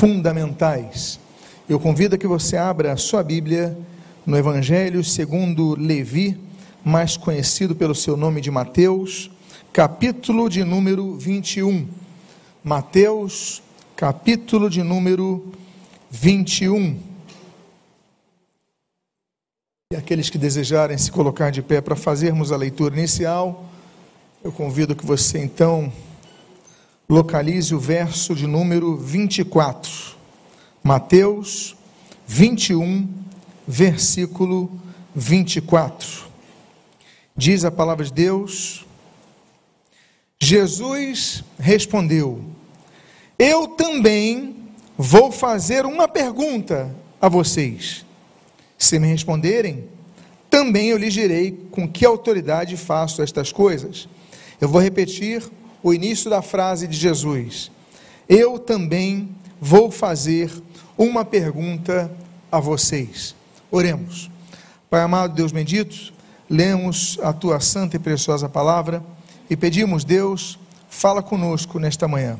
fundamentais. Eu convido a que você abra a sua Bíblia no Evangelho segundo Levi, mais conhecido pelo seu nome de Mateus, capítulo de número 21. Mateus, capítulo de número 21. E aqueles que desejarem se colocar de pé para fazermos a leitura inicial, eu convido que você então localize o verso de número 24. Mateus 21, versículo 24. Diz a palavra de Deus: Jesus respondeu: Eu também vou fazer uma pergunta a vocês. Se me responderem, também eu lhes direi com que autoridade faço estas coisas. Eu vou repetir o início da frase de Jesus. Eu também vou fazer uma pergunta a vocês. Oremos. Pai amado, Deus bendito, lemos a tua santa e preciosa palavra e pedimos, Deus, fala conosco nesta manhã.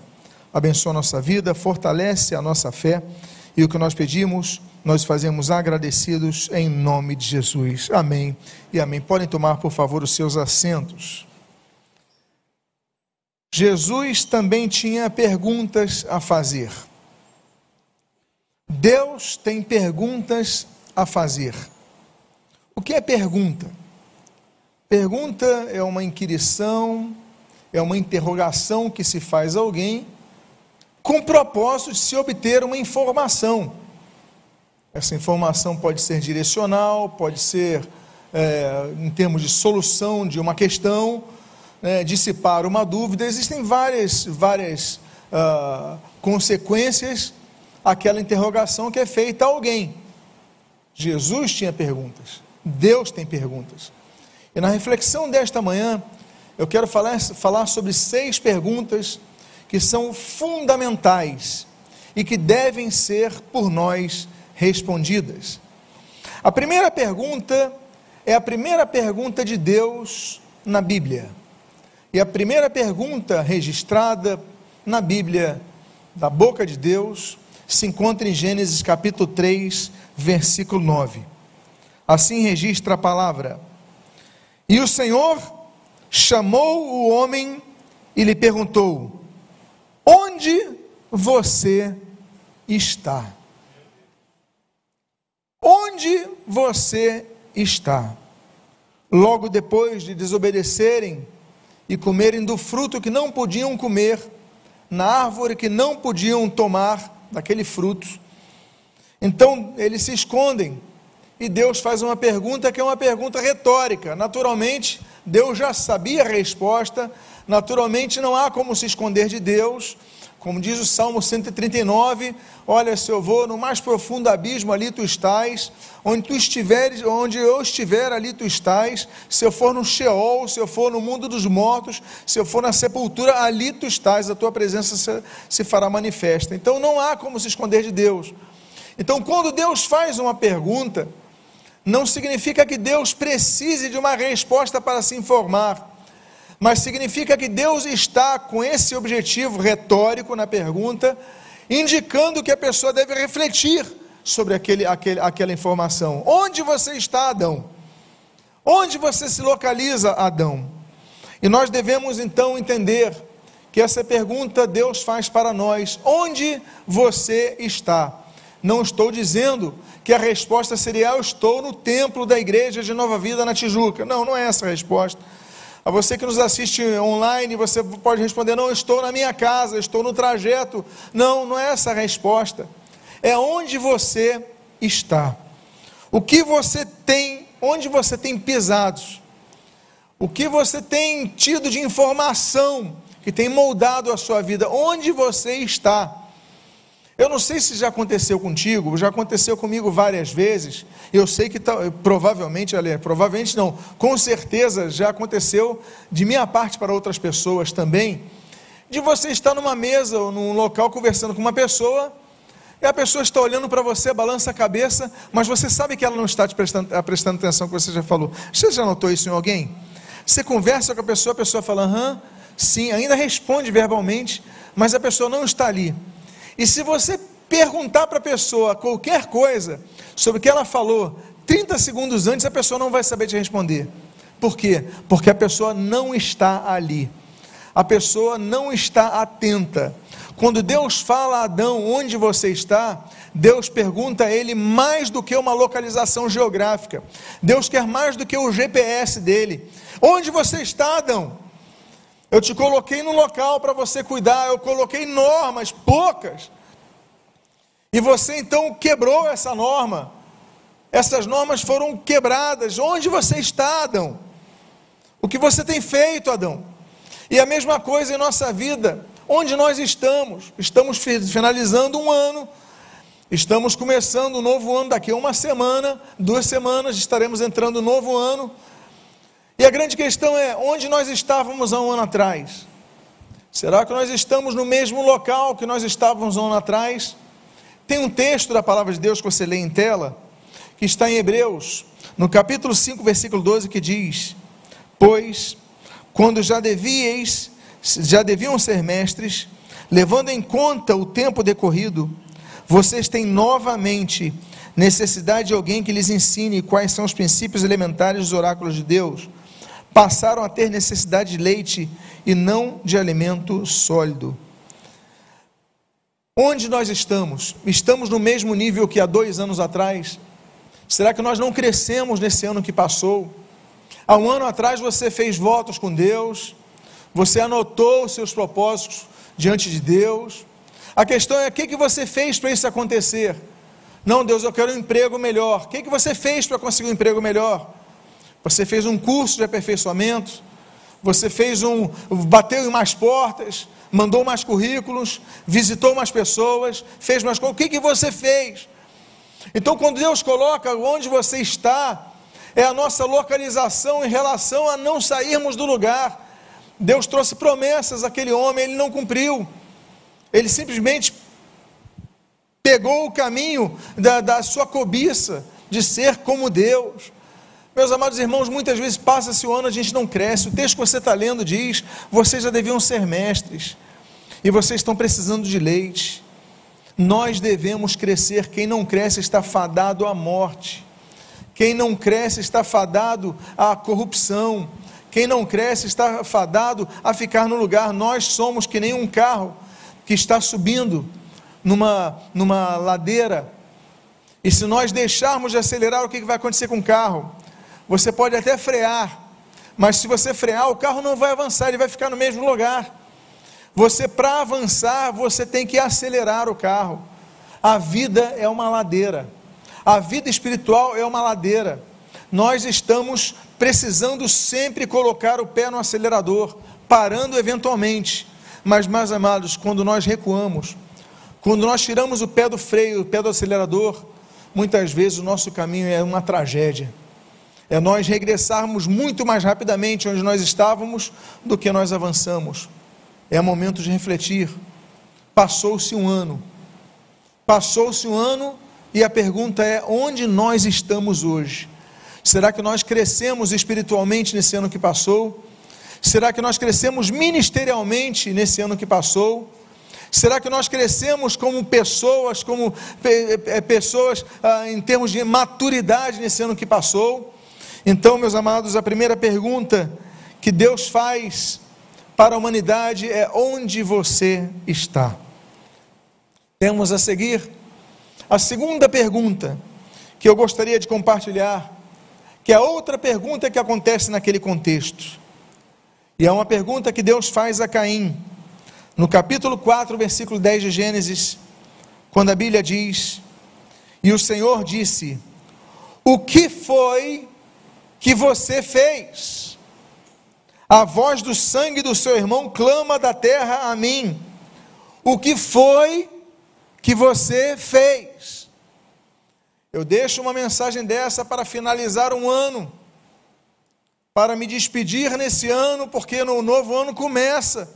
Abençoa a nossa vida, fortalece a nossa fé e o que nós pedimos, nós fazemos agradecidos em nome de Jesus. Amém e amém. Podem tomar, por favor, os seus assentos. Jesus também tinha perguntas a fazer. Deus tem perguntas a fazer. O que é pergunta? Pergunta é uma inquirição, é uma interrogação que se faz a alguém com o propósito de se obter uma informação. Essa informação pode ser direcional, pode ser é, em termos de solução de uma questão, né, dissipar uma dúvida, existem várias, várias uh, consequências àquela interrogação que é feita a alguém. Jesus tinha perguntas, Deus tem perguntas. E na reflexão desta manhã, eu quero falar, falar sobre seis perguntas que são fundamentais e que devem ser por nós respondidas. A primeira pergunta é a primeira pergunta de Deus na Bíblia. E a primeira pergunta registrada na Bíblia, da boca de Deus, se encontra em Gênesis capítulo 3, versículo 9. Assim registra a palavra: E o Senhor chamou o homem e lhe perguntou: Onde você está? Onde você está? Logo depois de desobedecerem e comerem do fruto que não podiam comer, na árvore que não podiam tomar daquele fruto. Então eles se escondem e Deus faz uma pergunta que é uma pergunta retórica. Naturalmente, Deus já sabia a resposta, naturalmente não há como se esconder de Deus. Como diz o Salmo 139, olha, se eu vou no mais profundo abismo, ali tu estás, onde tu estiveres, onde eu estiver, ali tu estás, se eu for no Sheol, se eu for no mundo dos mortos, se eu for na sepultura, ali tu estás, a tua presença se, se fará manifesta. Então não há como se esconder de Deus. Então, quando Deus faz uma pergunta, não significa que Deus precise de uma resposta para se informar mas significa que Deus está com esse objetivo retórico na pergunta, indicando que a pessoa deve refletir sobre aquele, aquele, aquela informação. Onde você está, Adão? Onde você se localiza, Adão? E nós devemos então entender que essa pergunta Deus faz para nós: onde você está? Não estou dizendo que a resposta seria: eu estou no templo da igreja de Nova Vida na Tijuca. Não, não é essa a resposta. A você que nos assiste online, você pode responder: Não, estou na minha casa, estou no trajeto. Não, não é essa a resposta. É onde você está. O que você tem, onde você tem pisado. O que você tem tido de informação que tem moldado a sua vida. Onde você está. Eu não sei se já aconteceu contigo, já aconteceu comigo várias vezes. Eu sei que provavelmente, aliás, provavelmente não, com certeza já aconteceu de minha parte para outras pessoas também. De você estar numa mesa ou num local conversando com uma pessoa, e a pessoa está olhando para você, balança a cabeça, mas você sabe que ela não está te prestando, tá prestando atenção que você já falou. Você já notou isso em alguém? Você conversa com a pessoa, a pessoa fala, aham, sim, ainda responde verbalmente, mas a pessoa não está ali. E se você perguntar para a pessoa qualquer coisa sobre o que ela falou 30 segundos antes, a pessoa não vai saber te responder. Por quê? Porque a pessoa não está ali. A pessoa não está atenta. Quando Deus fala a Adão onde você está, Deus pergunta a ele mais do que uma localização geográfica. Deus quer mais do que o GPS dele. Onde você está, Adão? Eu te coloquei no local para você cuidar, eu coloquei normas, poucas. E você então quebrou essa norma. Essas normas foram quebradas. Onde você está, Adão? O que você tem feito, Adão? E a mesma coisa em nossa vida. Onde nós estamos? Estamos finalizando um ano. Estamos começando um novo ano daqui a uma semana, duas semanas, estaremos entrando no novo ano. E a grande questão é: onde nós estávamos há um ano atrás? Será que nós estamos no mesmo local que nós estávamos um ano atrás? Tem um texto da palavra de Deus que você lê em tela, que está em Hebreus, no capítulo 5, versículo 12, que diz: Pois, quando já devíeis, já deviam ser mestres, levando em conta o tempo decorrido, vocês têm novamente necessidade de alguém que lhes ensine quais são os princípios elementares dos oráculos de Deus. Passaram a ter necessidade de leite e não de alimento sólido. Onde nós estamos? Estamos no mesmo nível que há dois anos atrás? Será que nós não crescemos nesse ano que passou? Há um ano atrás você fez votos com Deus, você anotou os seus propósitos diante de Deus. A questão é: o que, que você fez para isso acontecer? Não, Deus, eu quero um emprego melhor. O que, que você fez para conseguir um emprego melhor? Você fez um curso de aperfeiçoamento, você fez um. bateu em mais portas, mandou mais currículos, visitou mais pessoas, fez mais coisas. O que, que você fez? Então, quando Deus coloca onde você está, é a nossa localização em relação a não sairmos do lugar. Deus trouxe promessas àquele homem, ele não cumpriu. Ele simplesmente pegou o caminho da, da sua cobiça de ser como Deus. Meus amados irmãos, muitas vezes passa-se o ano, a gente não cresce. O texto que você está lendo diz: vocês já deviam ser mestres, e vocês estão precisando de leite. Nós devemos crescer, quem não cresce está fadado à morte. Quem não cresce está fadado à corrupção. Quem não cresce está fadado a ficar no lugar. Nós somos que nem um carro que está subindo numa, numa ladeira. E se nós deixarmos de acelerar, o que vai acontecer com o carro? Você pode até frear, mas se você frear, o carro não vai avançar, ele vai ficar no mesmo lugar. Você, para avançar, você tem que acelerar o carro. A vida é uma ladeira. A vida espiritual é uma ladeira. Nós estamos precisando sempre colocar o pé no acelerador, parando eventualmente. Mas, mais amados, quando nós recuamos, quando nós tiramos o pé do freio, o pé do acelerador, muitas vezes o nosso caminho é uma tragédia. É nós regressarmos muito mais rapidamente onde nós estávamos do que nós avançamos. É momento de refletir. Passou-se um ano. Passou-se um ano e a pergunta é: onde nós estamos hoje? Será que nós crescemos espiritualmente nesse ano que passou? Será que nós crescemos ministerialmente nesse ano que passou? Será que nós crescemos como pessoas, como pessoas ah, em termos de maturidade nesse ano que passou? Então, meus amados, a primeira pergunta que Deus faz para a humanidade é: onde você está? Temos a seguir a segunda pergunta que eu gostaria de compartilhar, que é outra pergunta que acontece naquele contexto. E é uma pergunta que Deus faz a Caim, no capítulo 4, versículo 10 de Gênesis, quando a Bíblia diz: E o Senhor disse: O que foi que você fez? A voz do sangue do seu irmão clama da terra a mim. O que foi que você fez. Eu deixo uma mensagem dessa para finalizar um ano, para me despedir nesse ano, porque no novo ano começa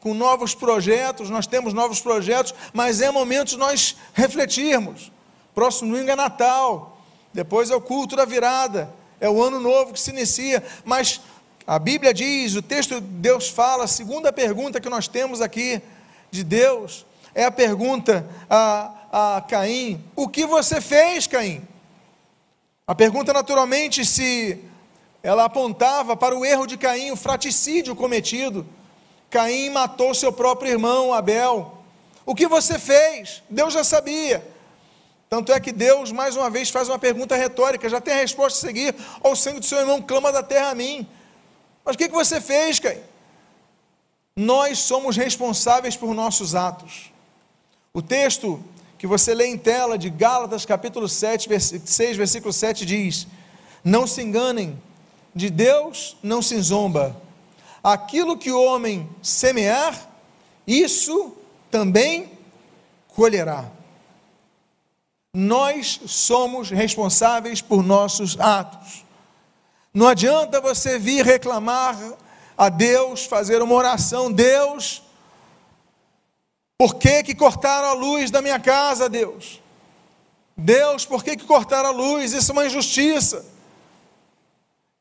com novos projetos, nós temos novos projetos, mas é momento de nós refletirmos. Próximo domingo é Natal, depois é o culto da virada, é o ano novo que se inicia, mas a Bíblia diz, o texto de Deus fala, a segunda pergunta que nós temos aqui de Deus é a pergunta: ah, a Caim: O que você fez, Caim? A pergunta, naturalmente, se ela apontava para o erro de Caim, o fraticídio cometido. Caim matou seu próprio irmão Abel. O que você fez? Deus já sabia. Tanto é que Deus, mais uma vez, faz uma pergunta retórica, já tem a resposta a seguir: ao sangue do seu irmão clama da terra a mim. Mas o que você fez, Caim? Nós somos responsáveis por nossos atos. O texto que você lê em tela de Gálatas, capítulo 7, 6, versículo 7 diz: Não se enganem, de Deus não se zomba. Aquilo que o homem semear, isso também colherá. Nós somos responsáveis por nossos atos. Não adianta você vir reclamar a Deus, fazer uma oração, Deus, por que, que cortaram a luz da minha casa, Deus? Deus, por que, que cortaram a luz? Isso é uma injustiça.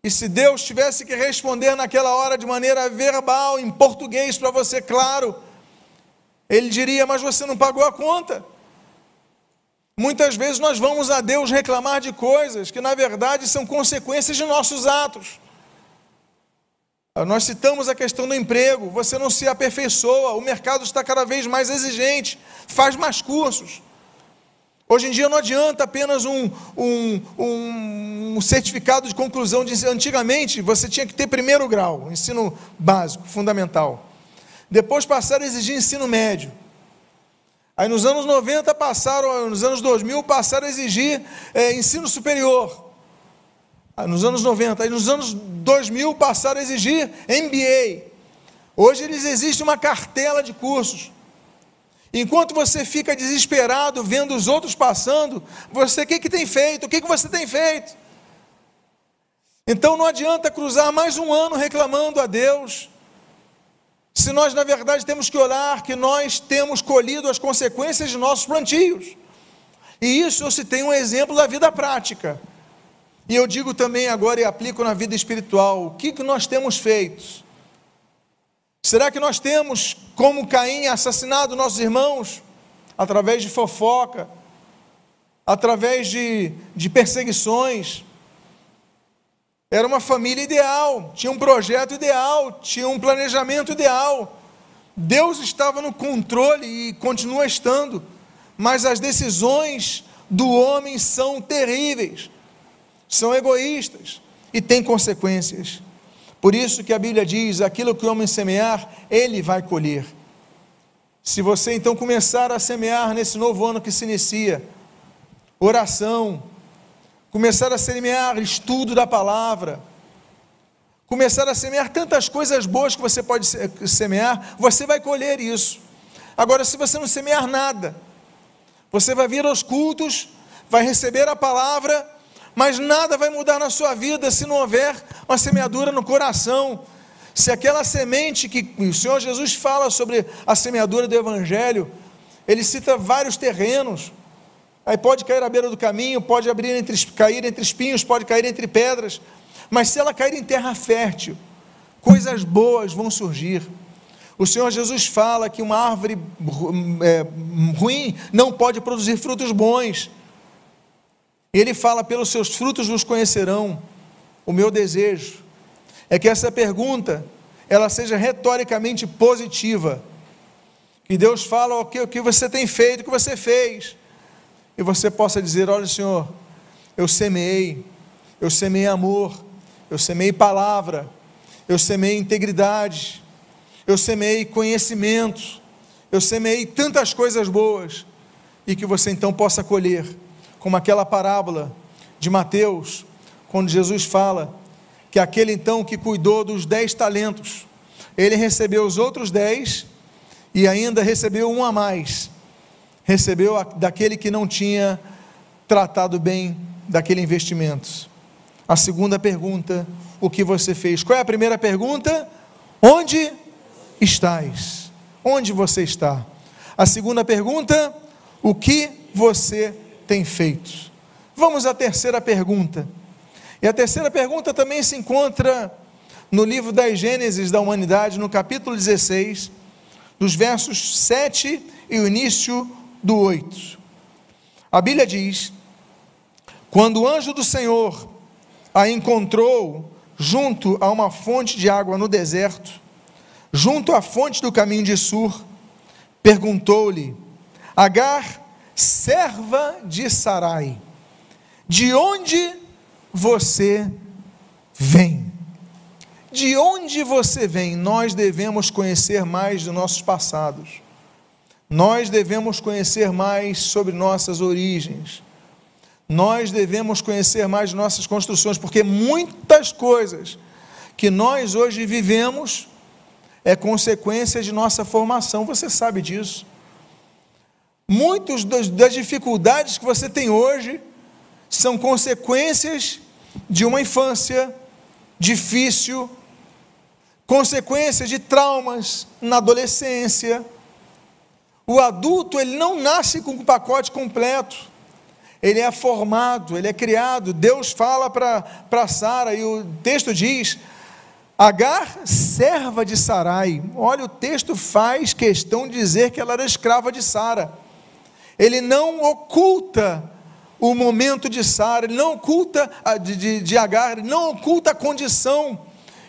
E se Deus tivesse que responder naquela hora de maneira verbal, em português para você, claro, Ele diria: Mas você não pagou a conta. Muitas vezes nós vamos a Deus reclamar de coisas que, na verdade, são consequências de nossos atos. Nós citamos a questão do emprego, você não se aperfeiçoa, o mercado está cada vez mais exigente, faz mais cursos. Hoje em dia não adianta apenas um, um, um, certificado de conclusão. De, antigamente você tinha que ter primeiro grau, ensino básico, fundamental. Depois passaram a exigir ensino médio. Aí nos anos 90 passaram, nos anos 2000 passaram a exigir é, ensino superior. Aí nos anos 90, aí nos anos 2000 passaram a exigir MBA. Hoje eles exigem uma cartela de cursos. Enquanto você fica desesperado vendo os outros passando, você o que, que tem feito? O que, que você tem feito? Então não adianta cruzar mais um ano reclamando a Deus, se nós, na verdade, temos que olhar que nós temos colhido as consequências de nossos plantios. E isso eu citei um exemplo da vida prática. E eu digo também agora e aplico na vida espiritual: o que, que nós temos feito? Será que nós temos, como Caim, assassinado nossos irmãos? Através de fofoca, através de, de perseguições, era uma família ideal, tinha um projeto ideal, tinha um planejamento ideal. Deus estava no controle e continua estando, mas as decisões do homem são terríveis, são egoístas e têm consequências. Por isso que a Bíblia diz: aquilo que o homem semear, ele vai colher. Se você então começar a semear nesse novo ano que se inicia, oração, começar a semear estudo da palavra, começar a semear tantas coisas boas que você pode semear, você vai colher isso. Agora, se você não semear nada, você vai vir aos cultos, vai receber a palavra, mas nada vai mudar na sua vida se não houver uma semeadura no coração. Se aquela semente que o Senhor Jesus fala sobre a semeadura do Evangelho, ele cita vários terrenos, Aí pode cair à beira do caminho, pode abrir entre, cair entre espinhos, pode cair entre pedras. Mas se ela cair em terra fértil, coisas boas vão surgir. O Senhor Jesus fala que uma árvore é, ruim não pode produzir frutos bons. Ele fala: pelos seus frutos vos conhecerão. O meu desejo é que essa pergunta ela seja retoricamente positiva. Que Deus fala o que, o que você tem feito, o que você fez e você possa dizer: Olha, Senhor, eu semeei, eu semeei amor, eu semeei palavra, eu semeei integridade, eu semeei conhecimento, eu semeei tantas coisas boas, e que você então possa colher, como aquela parábola de Mateus, quando Jesus fala que aquele então que cuidou dos dez talentos, ele recebeu os outros dez e ainda recebeu um a mais recebeu daquele que não tinha tratado bem daquele investimento. A segunda pergunta, o que você fez? Qual é a primeira pergunta? Onde estás? Onde você está? A segunda pergunta, o que você tem feito? Vamos à terceira pergunta. E a terceira pergunta também se encontra no livro das Gênesis da humanidade, no capítulo 16, dos versos 7 e o início do 8. A Bíblia diz: quando o anjo do Senhor a encontrou junto a uma fonte de água no deserto, junto à fonte do caminho de Sur, perguntou-lhe: Agar, serva de Sarai, de onde você vem? De onde você vem? Nós devemos conhecer mais dos nossos passados. Nós devemos conhecer mais sobre nossas origens. Nós devemos conhecer mais nossas construções, porque muitas coisas que nós hoje vivemos é consequência de nossa formação, você sabe disso. Muitas das dificuldades que você tem hoje são consequências de uma infância difícil, consequências de traumas na adolescência. O adulto, ele não nasce com o pacote completo. Ele é formado, ele é criado. Deus fala para Sara e o texto diz: Agar, serva de Sarai. Olha, o texto faz questão de dizer que ela era escrava de Sara. Ele não oculta o momento de Sara, ele não oculta de, de, de Agar, ele não oculta a condição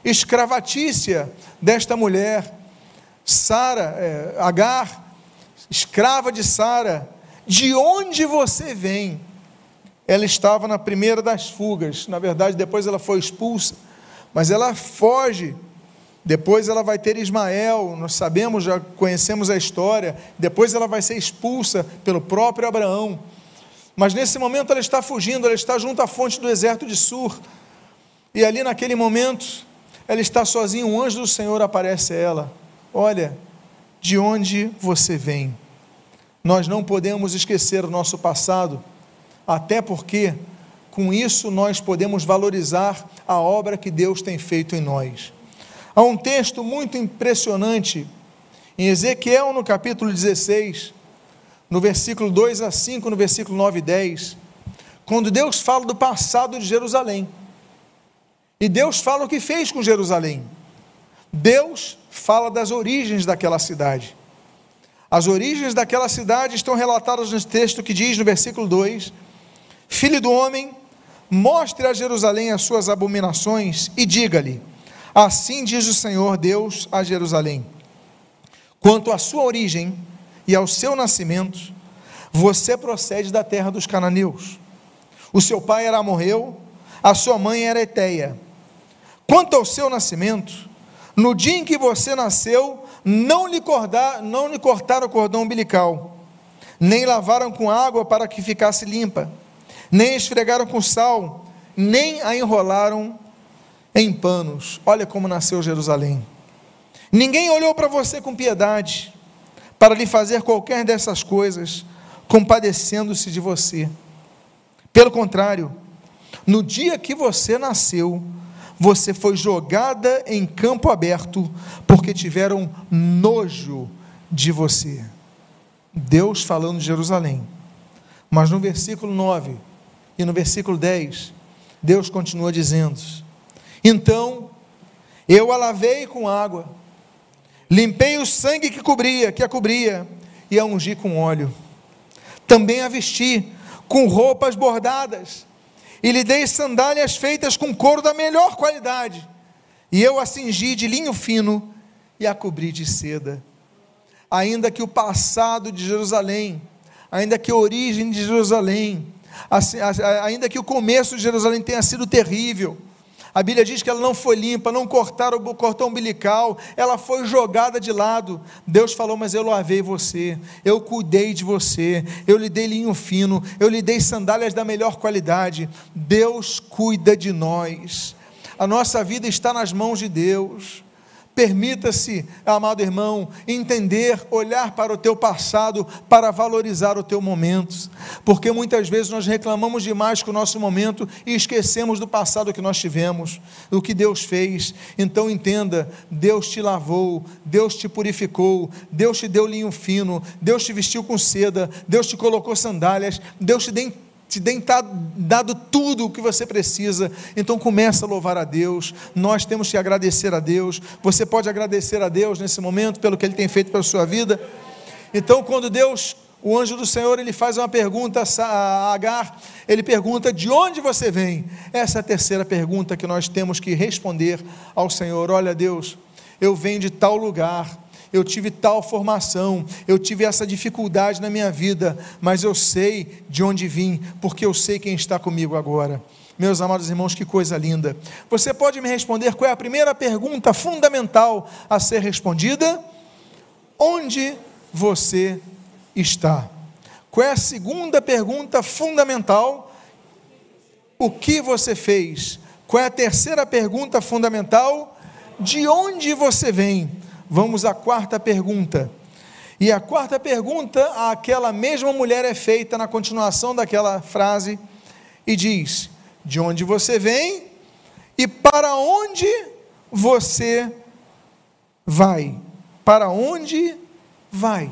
escravatícia desta mulher. Sara, é, Agar, escrava de Sara, de onde você vem? Ela estava na primeira das fugas, na verdade, depois ela foi expulsa mas ela foge. Depois ela vai ter Ismael, nós sabemos, já conhecemos a história. Depois ela vai ser expulsa pelo próprio Abraão. Mas nesse momento ela está fugindo, ela está junto à fonte do deserto de Sur. E ali naquele momento, ela está sozinha, um anjo do Senhor aparece a ela. Olha, de onde você vem? Nós não podemos esquecer o nosso passado, até porque com isso, nós podemos valorizar a obra que Deus tem feito em nós. Há um texto muito impressionante em Ezequiel, no capítulo 16, no versículo 2 a 5, no versículo 9 e 10, quando Deus fala do passado de Jerusalém. E Deus fala o que fez com Jerusalém. Deus fala das origens daquela cidade. As origens daquela cidade estão relatadas no texto que diz no versículo 2: Filho do homem, Mostre a Jerusalém as suas abominações e diga-lhe: Assim diz o Senhor Deus a Jerusalém: Quanto à sua origem e ao seu nascimento, você procede da terra dos cananeus. O seu pai era amorreu, a sua mãe era eteia. Quanto ao seu nascimento, no dia em que você nasceu, não lhe, cordar, não lhe cortaram o cordão umbilical, nem lavaram com água para que ficasse limpa nem esfregaram com sal, nem a enrolaram em panos. Olha como nasceu Jerusalém. Ninguém olhou para você com piedade, para lhe fazer qualquer dessas coisas, compadecendo-se de você. Pelo contrário, no dia que você nasceu, você foi jogada em campo aberto, porque tiveram nojo de você. Deus falando de Jerusalém. Mas no versículo 9, e no versículo 10, Deus continua dizendo: Então eu a lavei com água, limpei o sangue que cobria, que a cobria, e a ungi com óleo. Também a vesti com roupas bordadas, e lhe dei sandálias feitas com couro da melhor qualidade, e eu a cingi de linho fino e a cobri de seda. Ainda que o passado de Jerusalém, ainda que a origem de Jerusalém, assim, ainda que o começo de Jerusalém tenha sido terrível. A Bíblia diz que ela não foi limpa, não cortaram o cordão umbilical, ela foi jogada de lado. Deus falou: Mas eu lavei você, eu cuidei de você, eu lhe dei linho fino, eu lhe dei sandálias da melhor qualidade. Deus cuida de nós, a nossa vida está nas mãos de Deus. Permita-se, amado irmão, entender, olhar para o teu passado para valorizar o teu momento, porque muitas vezes nós reclamamos demais com o nosso momento e esquecemos do passado que nós tivemos, do que Deus fez. Então entenda: Deus te lavou, Deus te purificou, Deus te deu linho fino, Deus te vestiu com seda, Deus te colocou sandálias, Deus te deu te tem dado tudo o que você precisa. Então começa a louvar a Deus. Nós temos que agradecer a Deus. Você pode agradecer a Deus nesse momento pelo que Ele tem feito pela sua vida. Então, quando Deus o anjo do Senhor ele faz uma pergunta a Agar, ele pergunta: "De onde você vem?" Essa é a terceira pergunta que nós temos que responder ao Senhor. Olha, Deus, eu venho de tal lugar, eu tive tal formação, eu tive essa dificuldade na minha vida, mas eu sei de onde vim, porque eu sei quem está comigo agora. Meus amados irmãos, que coisa linda. Você pode me responder qual é a primeira pergunta fundamental a ser respondida? Onde você está? Qual é a segunda pergunta fundamental? O que você fez? Qual é a terceira pergunta fundamental? De onde você vem? Vamos à quarta pergunta. E a quarta pergunta, aquela mesma mulher é feita na continuação daquela frase e diz: de onde você vem e para onde você vai. Para onde vai?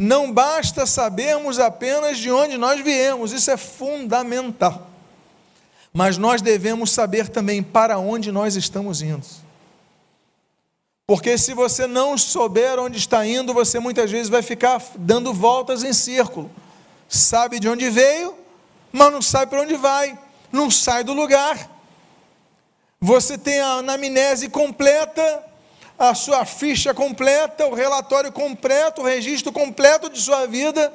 Não basta sabermos apenas de onde nós viemos, isso é fundamental. Mas nós devemos saber também para onde nós estamos indo. Porque se você não souber onde está indo, você muitas vezes vai ficar dando voltas em círculo. Sabe de onde veio, mas não sabe para onde vai, não sai do lugar. Você tem a anamnese completa, a sua ficha completa, o relatório completo, o registro completo de sua vida,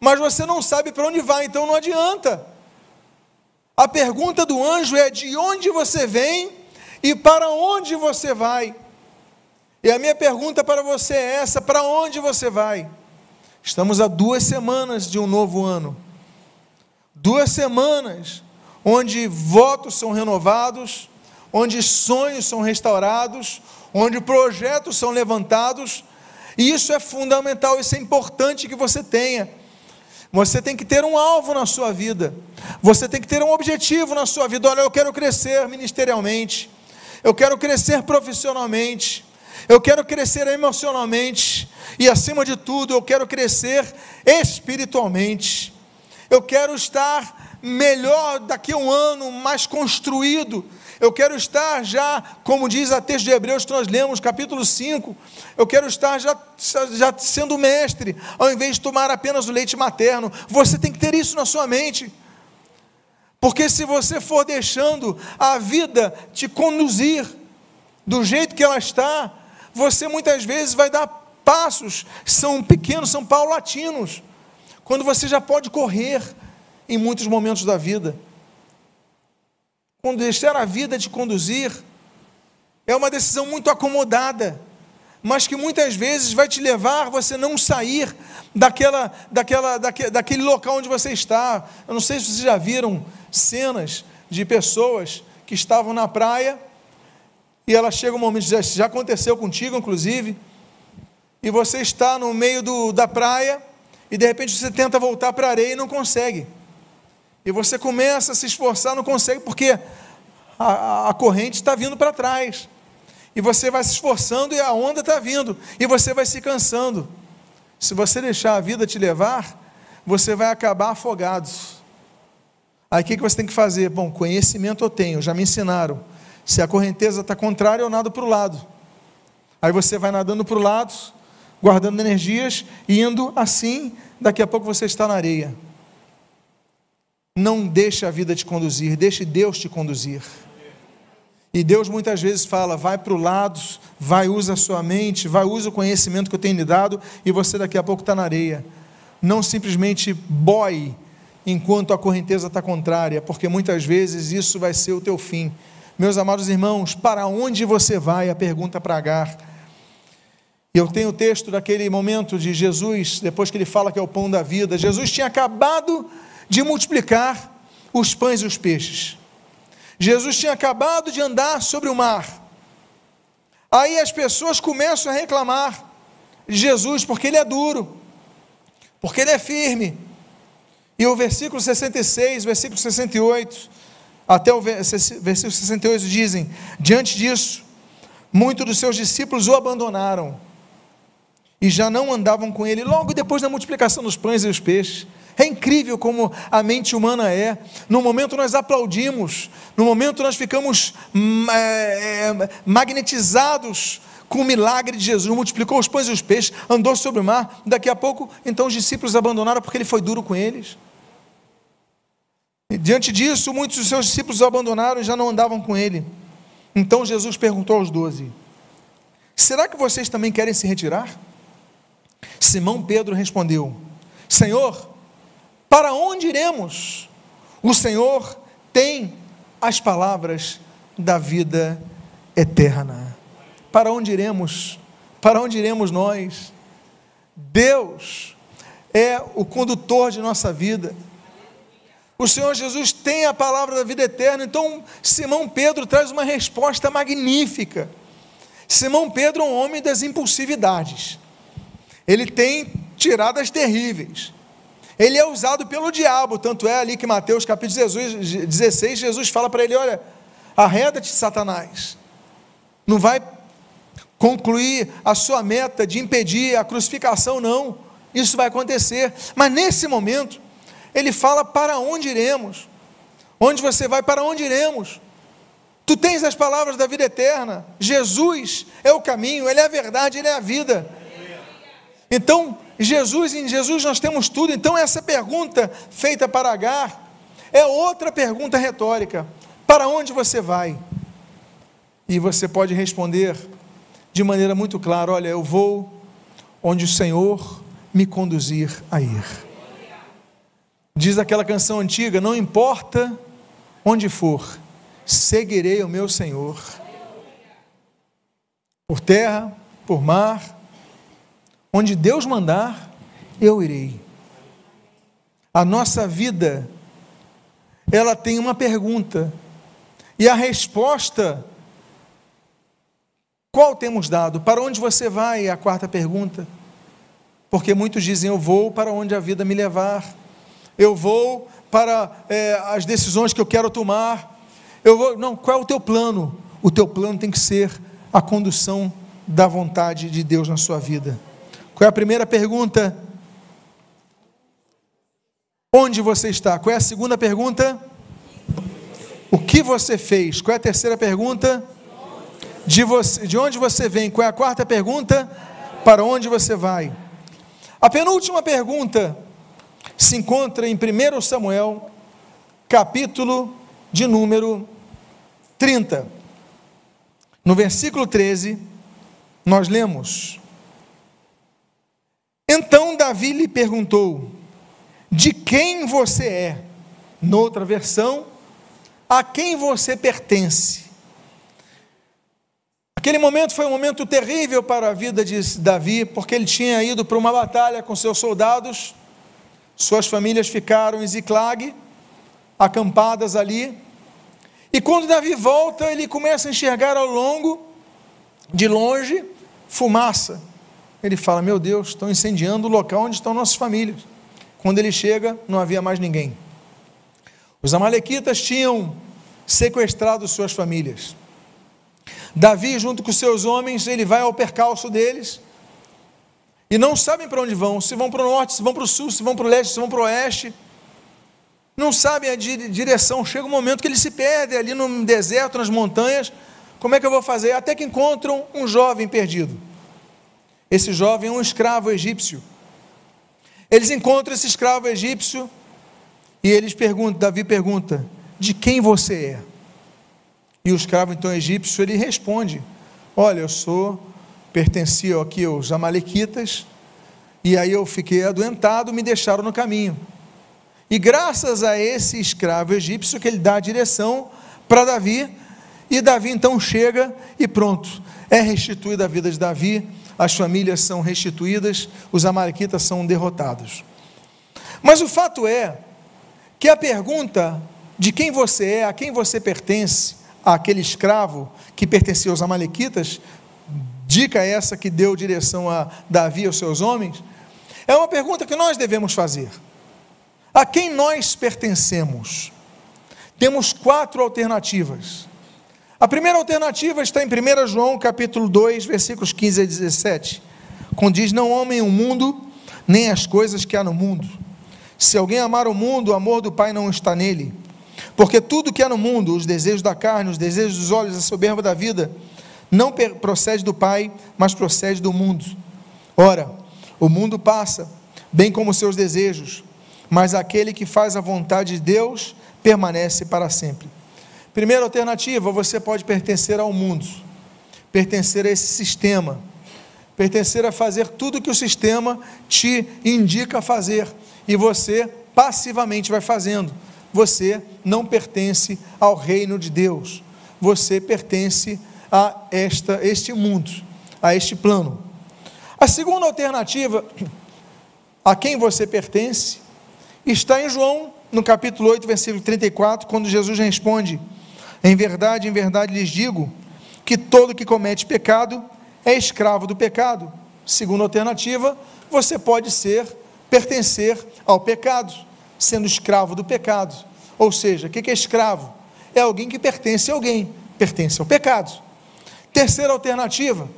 mas você não sabe para onde vai, então não adianta. A pergunta do anjo é: de onde você vem e para onde você vai? E a minha pergunta para você é essa: para onde você vai? Estamos a duas semanas de um novo ano duas semanas onde votos são renovados, onde sonhos são restaurados, onde projetos são levantados, e isso é fundamental, isso é importante que você tenha. Você tem que ter um alvo na sua vida, você tem que ter um objetivo na sua vida. Olha, eu quero crescer ministerialmente, eu quero crescer profissionalmente, eu quero crescer emocionalmente, e acima de tudo, eu quero crescer espiritualmente eu quero estar melhor daqui a um ano, mais construído. Eu quero estar já, como diz a texto de Hebreus que nós lemos, capítulo 5, eu quero estar já, já sendo mestre, ao invés de tomar apenas o leite materno. Você tem que ter isso na sua mente. Porque se você for deixando a vida te conduzir do jeito que ela está, você muitas vezes vai dar passos, são pequenos, são paulatinos quando você já pode correr em muitos momentos da vida. Quando deixar a vida te conduzir, é uma decisão muito acomodada, mas que muitas vezes vai te levar você não sair daquela, daquela, daquele local onde você está. Eu não sei se vocês já viram cenas de pessoas que estavam na praia e ela chega um momento, já, já aconteceu contigo, inclusive, e você está no meio do, da praia e de repente você tenta voltar para a areia e não consegue. E você começa a se esforçar, não consegue, porque a, a corrente está vindo para trás. E você vai se esforçando e a onda está vindo. E você vai se cansando. Se você deixar a vida te levar, você vai acabar afogado. Aí o que você tem que fazer? Bom, conhecimento eu tenho, já me ensinaram. Se a correnteza está contrária, eu nado para o lado. Aí você vai nadando para o lado, guardando energias, indo assim, daqui a pouco você está na areia. Não deixe a vida te conduzir, deixe Deus te conduzir. E Deus muitas vezes fala: vai para o lado, vai, usa a sua mente, vai, usa o conhecimento que eu tenho lhe dado, e você daqui a pouco está na areia. Não simplesmente boie enquanto a correnteza está contrária, porque muitas vezes isso vai ser o teu fim. Meus amados irmãos, para onde você vai? A pergunta para Agar. Eu tenho o texto daquele momento de Jesus, depois que ele fala que é o pão da vida. Jesus tinha acabado de multiplicar os pães e os peixes. Jesus tinha acabado de andar sobre o mar. Aí as pessoas começam a reclamar de Jesus porque ele é duro, porque ele é firme. E o versículo 66, versículo 68, até o versículo 68 dizem: Diante disso, muitos dos seus discípulos o abandonaram e já não andavam com ele logo depois da multiplicação dos pães e os peixes. É incrível como a mente humana é. No momento nós aplaudimos, no momento nós ficamos é, magnetizados com o milagre de Jesus, multiplicou os pães e os peixes, andou sobre o mar. Daqui a pouco, então os discípulos abandonaram porque ele foi duro com eles. Diante disso, muitos dos seus discípulos o abandonaram e já não andavam com ele. Então Jesus perguntou aos doze: Será que vocês também querem se retirar? Simão Pedro respondeu: Senhor, para onde iremos? O Senhor tem as palavras da vida eterna. Para onde iremos? Para onde iremos nós? Deus é o condutor de nossa vida. O Senhor Jesus tem a palavra da vida eterna. Então, Simão Pedro traz uma resposta magnífica. Simão Pedro é um homem das impulsividades. Ele tem tiradas terríveis. Ele é usado pelo diabo, tanto é ali que Mateus capítulo 16, Jesus fala para ele: Olha, arreda-te, Satanás. Não vai concluir a sua meta de impedir a crucificação, não. Isso vai acontecer. Mas nesse momento, ele fala: Para onde iremos? Onde você vai? Para onde iremos? Tu tens as palavras da vida eterna. Jesus é o caminho, Ele é a verdade, Ele é a vida. Então, Jesus, em Jesus nós temos tudo. Então, essa pergunta feita para Agar é outra pergunta retórica: Para onde você vai? E você pode responder de maneira muito clara: Olha, eu vou onde o Senhor me conduzir a ir. Diz aquela canção antiga: Não importa onde for, seguirei o meu Senhor. Por terra, por mar, onde Deus mandar, eu irei. A nossa vida, ela tem uma pergunta, e a resposta, qual temos dado? Para onde você vai? É a quarta pergunta. Porque muitos dizem: Eu vou para onde a vida me levar, eu vou para é, as decisões que eu quero tomar, eu vou, não, qual é o teu plano? O teu plano tem que ser a condução da vontade de Deus na sua vida. Qual é a primeira pergunta? Onde você está? Qual é a segunda pergunta? O que você fez? Qual é a terceira pergunta? De, você, de onde você vem? Qual é a quarta pergunta? Para onde você vai? A penúltima pergunta se encontra em 1 Samuel, capítulo de número 30. No versículo 13, nós lemos: Então Davi lhe perguntou: De quem você é? Noutra versão, a quem você pertence? Aquele momento foi um momento terrível para a vida de Davi, porque ele tinha ido para uma batalha com seus soldados, suas famílias ficaram em Ziclag, acampadas ali, e quando Davi volta, ele começa a enxergar ao longo, de longe, fumaça. Ele fala: Meu Deus, estão incendiando o local onde estão nossas famílias. Quando ele chega, não havia mais ninguém. Os Amalequitas tinham sequestrado suas famílias. Davi, junto com seus homens, ele vai ao percalço deles e não sabem para onde vão, se vão para o norte, se vão para o sul, se vão para o leste, se vão para o oeste não sabem a direção. Chega um momento que eles se perdem ali no deserto, nas montanhas. Como é que eu vou fazer? Até que encontram um jovem perdido. Esse jovem é um escravo egípcio. Eles encontram esse escravo egípcio e eles perguntam, Davi pergunta: "De quem você é?" E o escravo então egípcio ele responde: "Olha, eu sou pertencia aqui aos amalequitas, e aí eu fiquei adoentado, me deixaram no caminho. E graças a esse escravo egípcio que ele dá a direção para Davi, e Davi então chega e pronto, é restituída a vida de Davi, as famílias são restituídas, os amalequitas são derrotados. Mas o fato é que a pergunta de quem você é, a quem você pertence, aquele escravo que pertencia aos amalequitas, dica essa que deu direção a Davi e aos seus homens, é uma pergunta que nós devemos fazer. A quem nós pertencemos? Temos quatro alternativas. A primeira alternativa está em 1 João capítulo 2, versículos 15 a 17, quando diz: Não amem o mundo, nem as coisas que há no mundo. Se alguém amar o mundo, o amor do Pai não está nele. Porque tudo que há no mundo, os desejos da carne, os desejos dos olhos, a soberba da vida, não procede do Pai, mas procede do mundo. Ora, o mundo passa, bem como seus desejos, mas aquele que faz a vontade de Deus permanece para sempre. Primeira alternativa, você pode pertencer ao mundo, pertencer a esse sistema, pertencer a fazer tudo que o sistema te indica fazer e você passivamente vai fazendo. Você não pertence ao reino de Deus. Você pertence a esta este mundo, a este plano. A segunda alternativa a quem você pertence está em João, no capítulo 8, versículo 34, quando Jesus responde: Em verdade, em verdade lhes digo que todo que comete pecado é escravo do pecado. Segunda alternativa, você pode ser pertencer ao pecado, sendo escravo do pecado. Ou seja, o que é escravo? É alguém que pertence a alguém, pertence ao pecado. Terceira alternativa,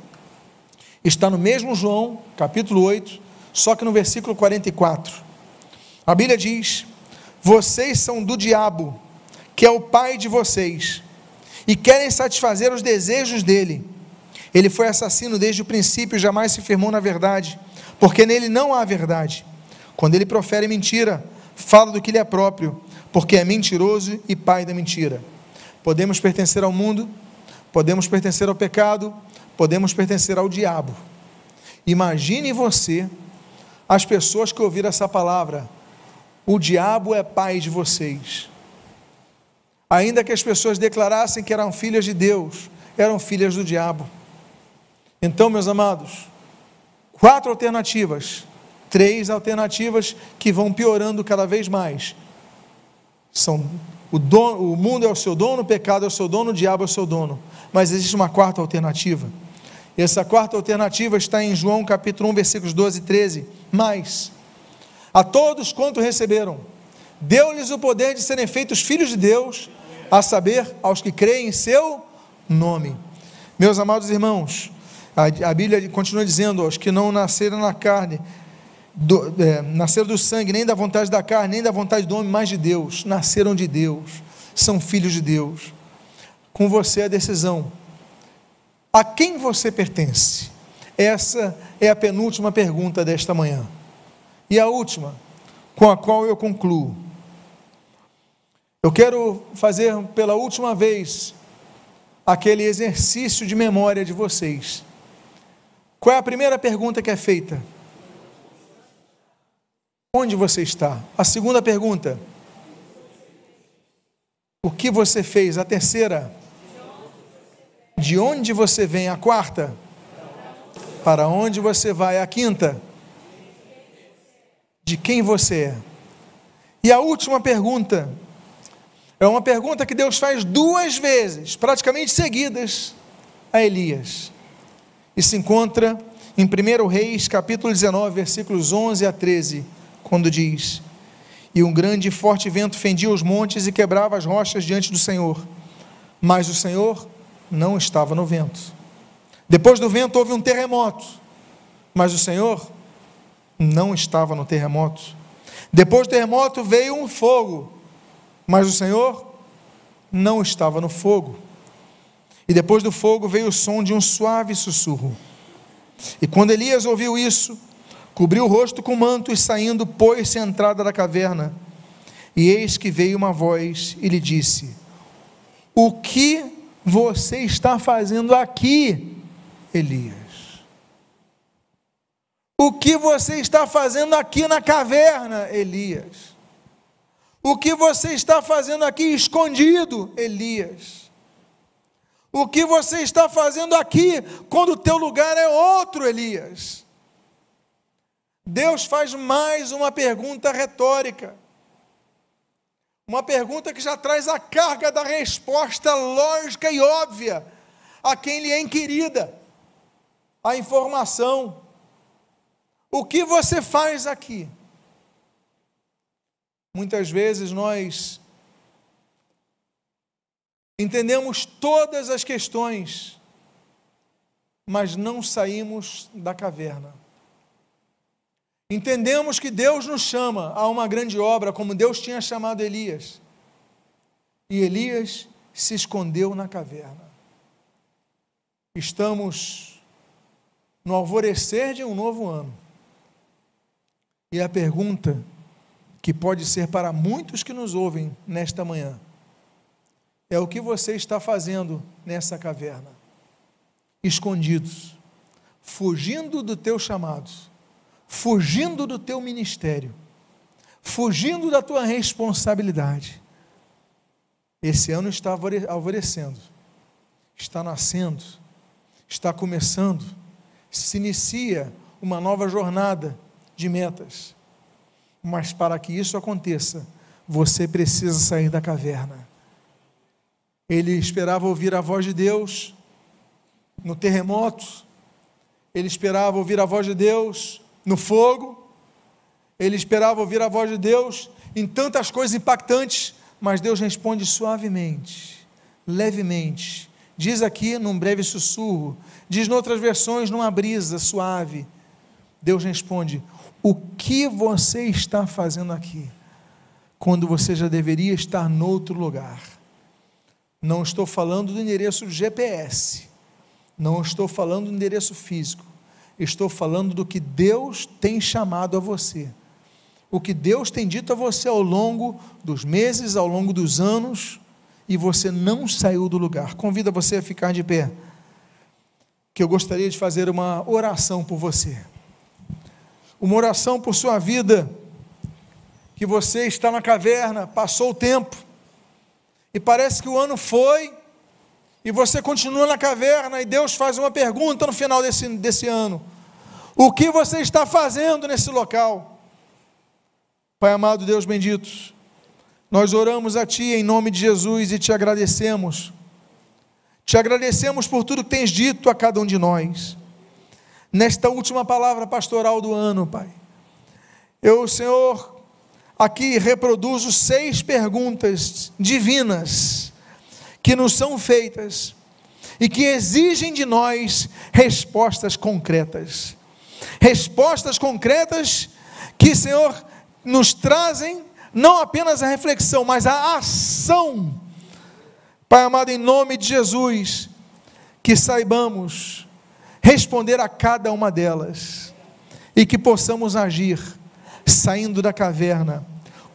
está no mesmo João, capítulo 8, só que no versículo 44. A Bíblia diz: Vocês são do diabo, que é o pai de vocês, e querem satisfazer os desejos dele. Ele foi assassino desde o princípio e jamais se firmou na verdade, porque nele não há verdade. Quando ele profere mentira, fala do que lhe é próprio, porque é mentiroso e pai da mentira. Podemos pertencer ao mundo, podemos pertencer ao pecado, podemos pertencer ao diabo. Imagine você as pessoas que ouviram essa palavra. O diabo é pai de vocês. Ainda que as pessoas declarassem que eram filhas de Deus, eram filhas do diabo. Então, meus amados, quatro alternativas três alternativas que vão piorando cada vez mais. São o, dono, o mundo é o seu dono, o pecado é o seu dono, o diabo é o seu dono. Mas existe uma quarta alternativa. Essa quarta alternativa está em João capítulo 1, versículos 12 e 13. Mas a todos quanto receberam, deu-lhes o poder de serem feitos filhos de Deus, a saber, aos que creem em seu nome. Meus amados irmãos, a, a Bíblia continua dizendo: aos que não nasceram na carne, do, é, nasceram do sangue, nem da vontade da carne, nem da vontade do homem, mas de Deus. Nasceram de Deus, são filhos de Deus. Com você a decisão. A quem você pertence? Essa é a penúltima pergunta desta manhã. E a última, com a qual eu concluo. Eu quero fazer pela última vez aquele exercício de memória de vocês. Qual é a primeira pergunta que é feita? Onde você está? A segunda pergunta. O que você fez? A terceira. De onde você vem? A quarta. Para onde você vai? A quinta. De quem você é? E a última pergunta. É uma pergunta que Deus faz duas vezes, praticamente seguidas, a Elias. E se encontra em 1 Reis, capítulo 19, versículos 11 a 13 quando diz: E um grande e forte vento fendia os montes e quebrava as rochas diante do Senhor. Mas o Senhor não estava no vento. Depois do vento houve um terremoto, mas o Senhor não estava no terremoto. Depois do terremoto veio um fogo, mas o Senhor não estava no fogo. E depois do fogo veio o som de um suave sussurro. E quando Elias ouviu isso, cobriu o rosto com manto e saindo pôs-se à entrada da caverna. E eis que veio uma voz e lhe disse: O que você está fazendo aqui, Elias? O que você está fazendo aqui na caverna, Elias? O que você está fazendo aqui escondido, Elias? O que você está fazendo aqui quando o teu lugar é outro, Elias? Deus faz mais uma pergunta retórica. Uma pergunta que já traz a carga da resposta lógica e óbvia a quem lhe é inquirida a informação. O que você faz aqui? Muitas vezes nós entendemos todas as questões, mas não saímos da caverna. Entendemos que Deus nos chama a uma grande obra, como Deus tinha chamado Elias. E Elias se escondeu na caverna. Estamos no alvorecer de um novo ano. E a pergunta que pode ser para muitos que nos ouvem nesta manhã é o que você está fazendo nessa caverna? Escondidos, fugindo do teu chamado, fugindo do teu ministério, fugindo da tua responsabilidade. Esse ano está alvorecendo, está nascendo, está começando, se inicia uma nova jornada de metas. Mas para que isso aconteça, você precisa sair da caverna. Ele esperava ouvir a voz de Deus no terremoto, ele esperava ouvir a voz de Deus no fogo, ele esperava ouvir a voz de Deus em tantas coisas impactantes, mas Deus responde suavemente, levemente. Diz aqui num breve sussurro, diz em outras versões numa brisa suave. Deus responde: O que você está fazendo aqui? Quando você já deveria estar noutro lugar. Não estou falando do endereço GPS, não estou falando do endereço físico, estou falando do que Deus tem chamado a você, o que Deus tem dito a você ao longo dos meses, ao longo dos anos, e você não saiu do lugar. Convido você a ficar de pé, que eu gostaria de fazer uma oração por você, uma oração por sua vida, que você está na caverna, passou o tempo, e parece que o ano foi, e você continua na caverna, e Deus faz uma pergunta no final desse, desse ano: O que você está fazendo nesse local? Pai amado, Deus bendito, nós oramos a Ti em nome de Jesus e te agradecemos. Te agradecemos por tudo que tens dito a cada um de nós. Nesta última palavra pastoral do ano, Pai. Eu, Senhor, aqui reproduzo seis perguntas divinas que nos são feitas e que exigem de nós respostas concretas. Respostas concretas que, Senhor, nos trazem não apenas a reflexão, mas a ação. Pai amado, em nome de Jesus, que saibamos responder a cada uma delas e que possamos agir saindo da caverna,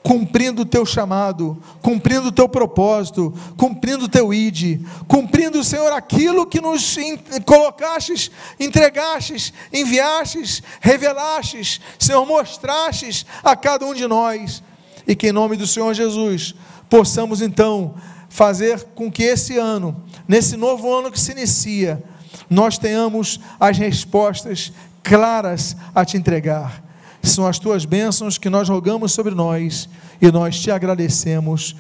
cumprindo o teu chamado, cumprindo o teu propósito, cumprindo o teu ide, cumprindo, Senhor, aquilo que nos colocastes, entregastes, enviastes, revelastes, Senhor, mostrastes a cada um de nós, e que em nome do Senhor Jesus possamos então fazer com que esse ano, nesse novo ano que se inicia, nós tenhamos as respostas claras a te entregar são as tuas bênçãos que nós rogamos sobre nós e nós te agradecemos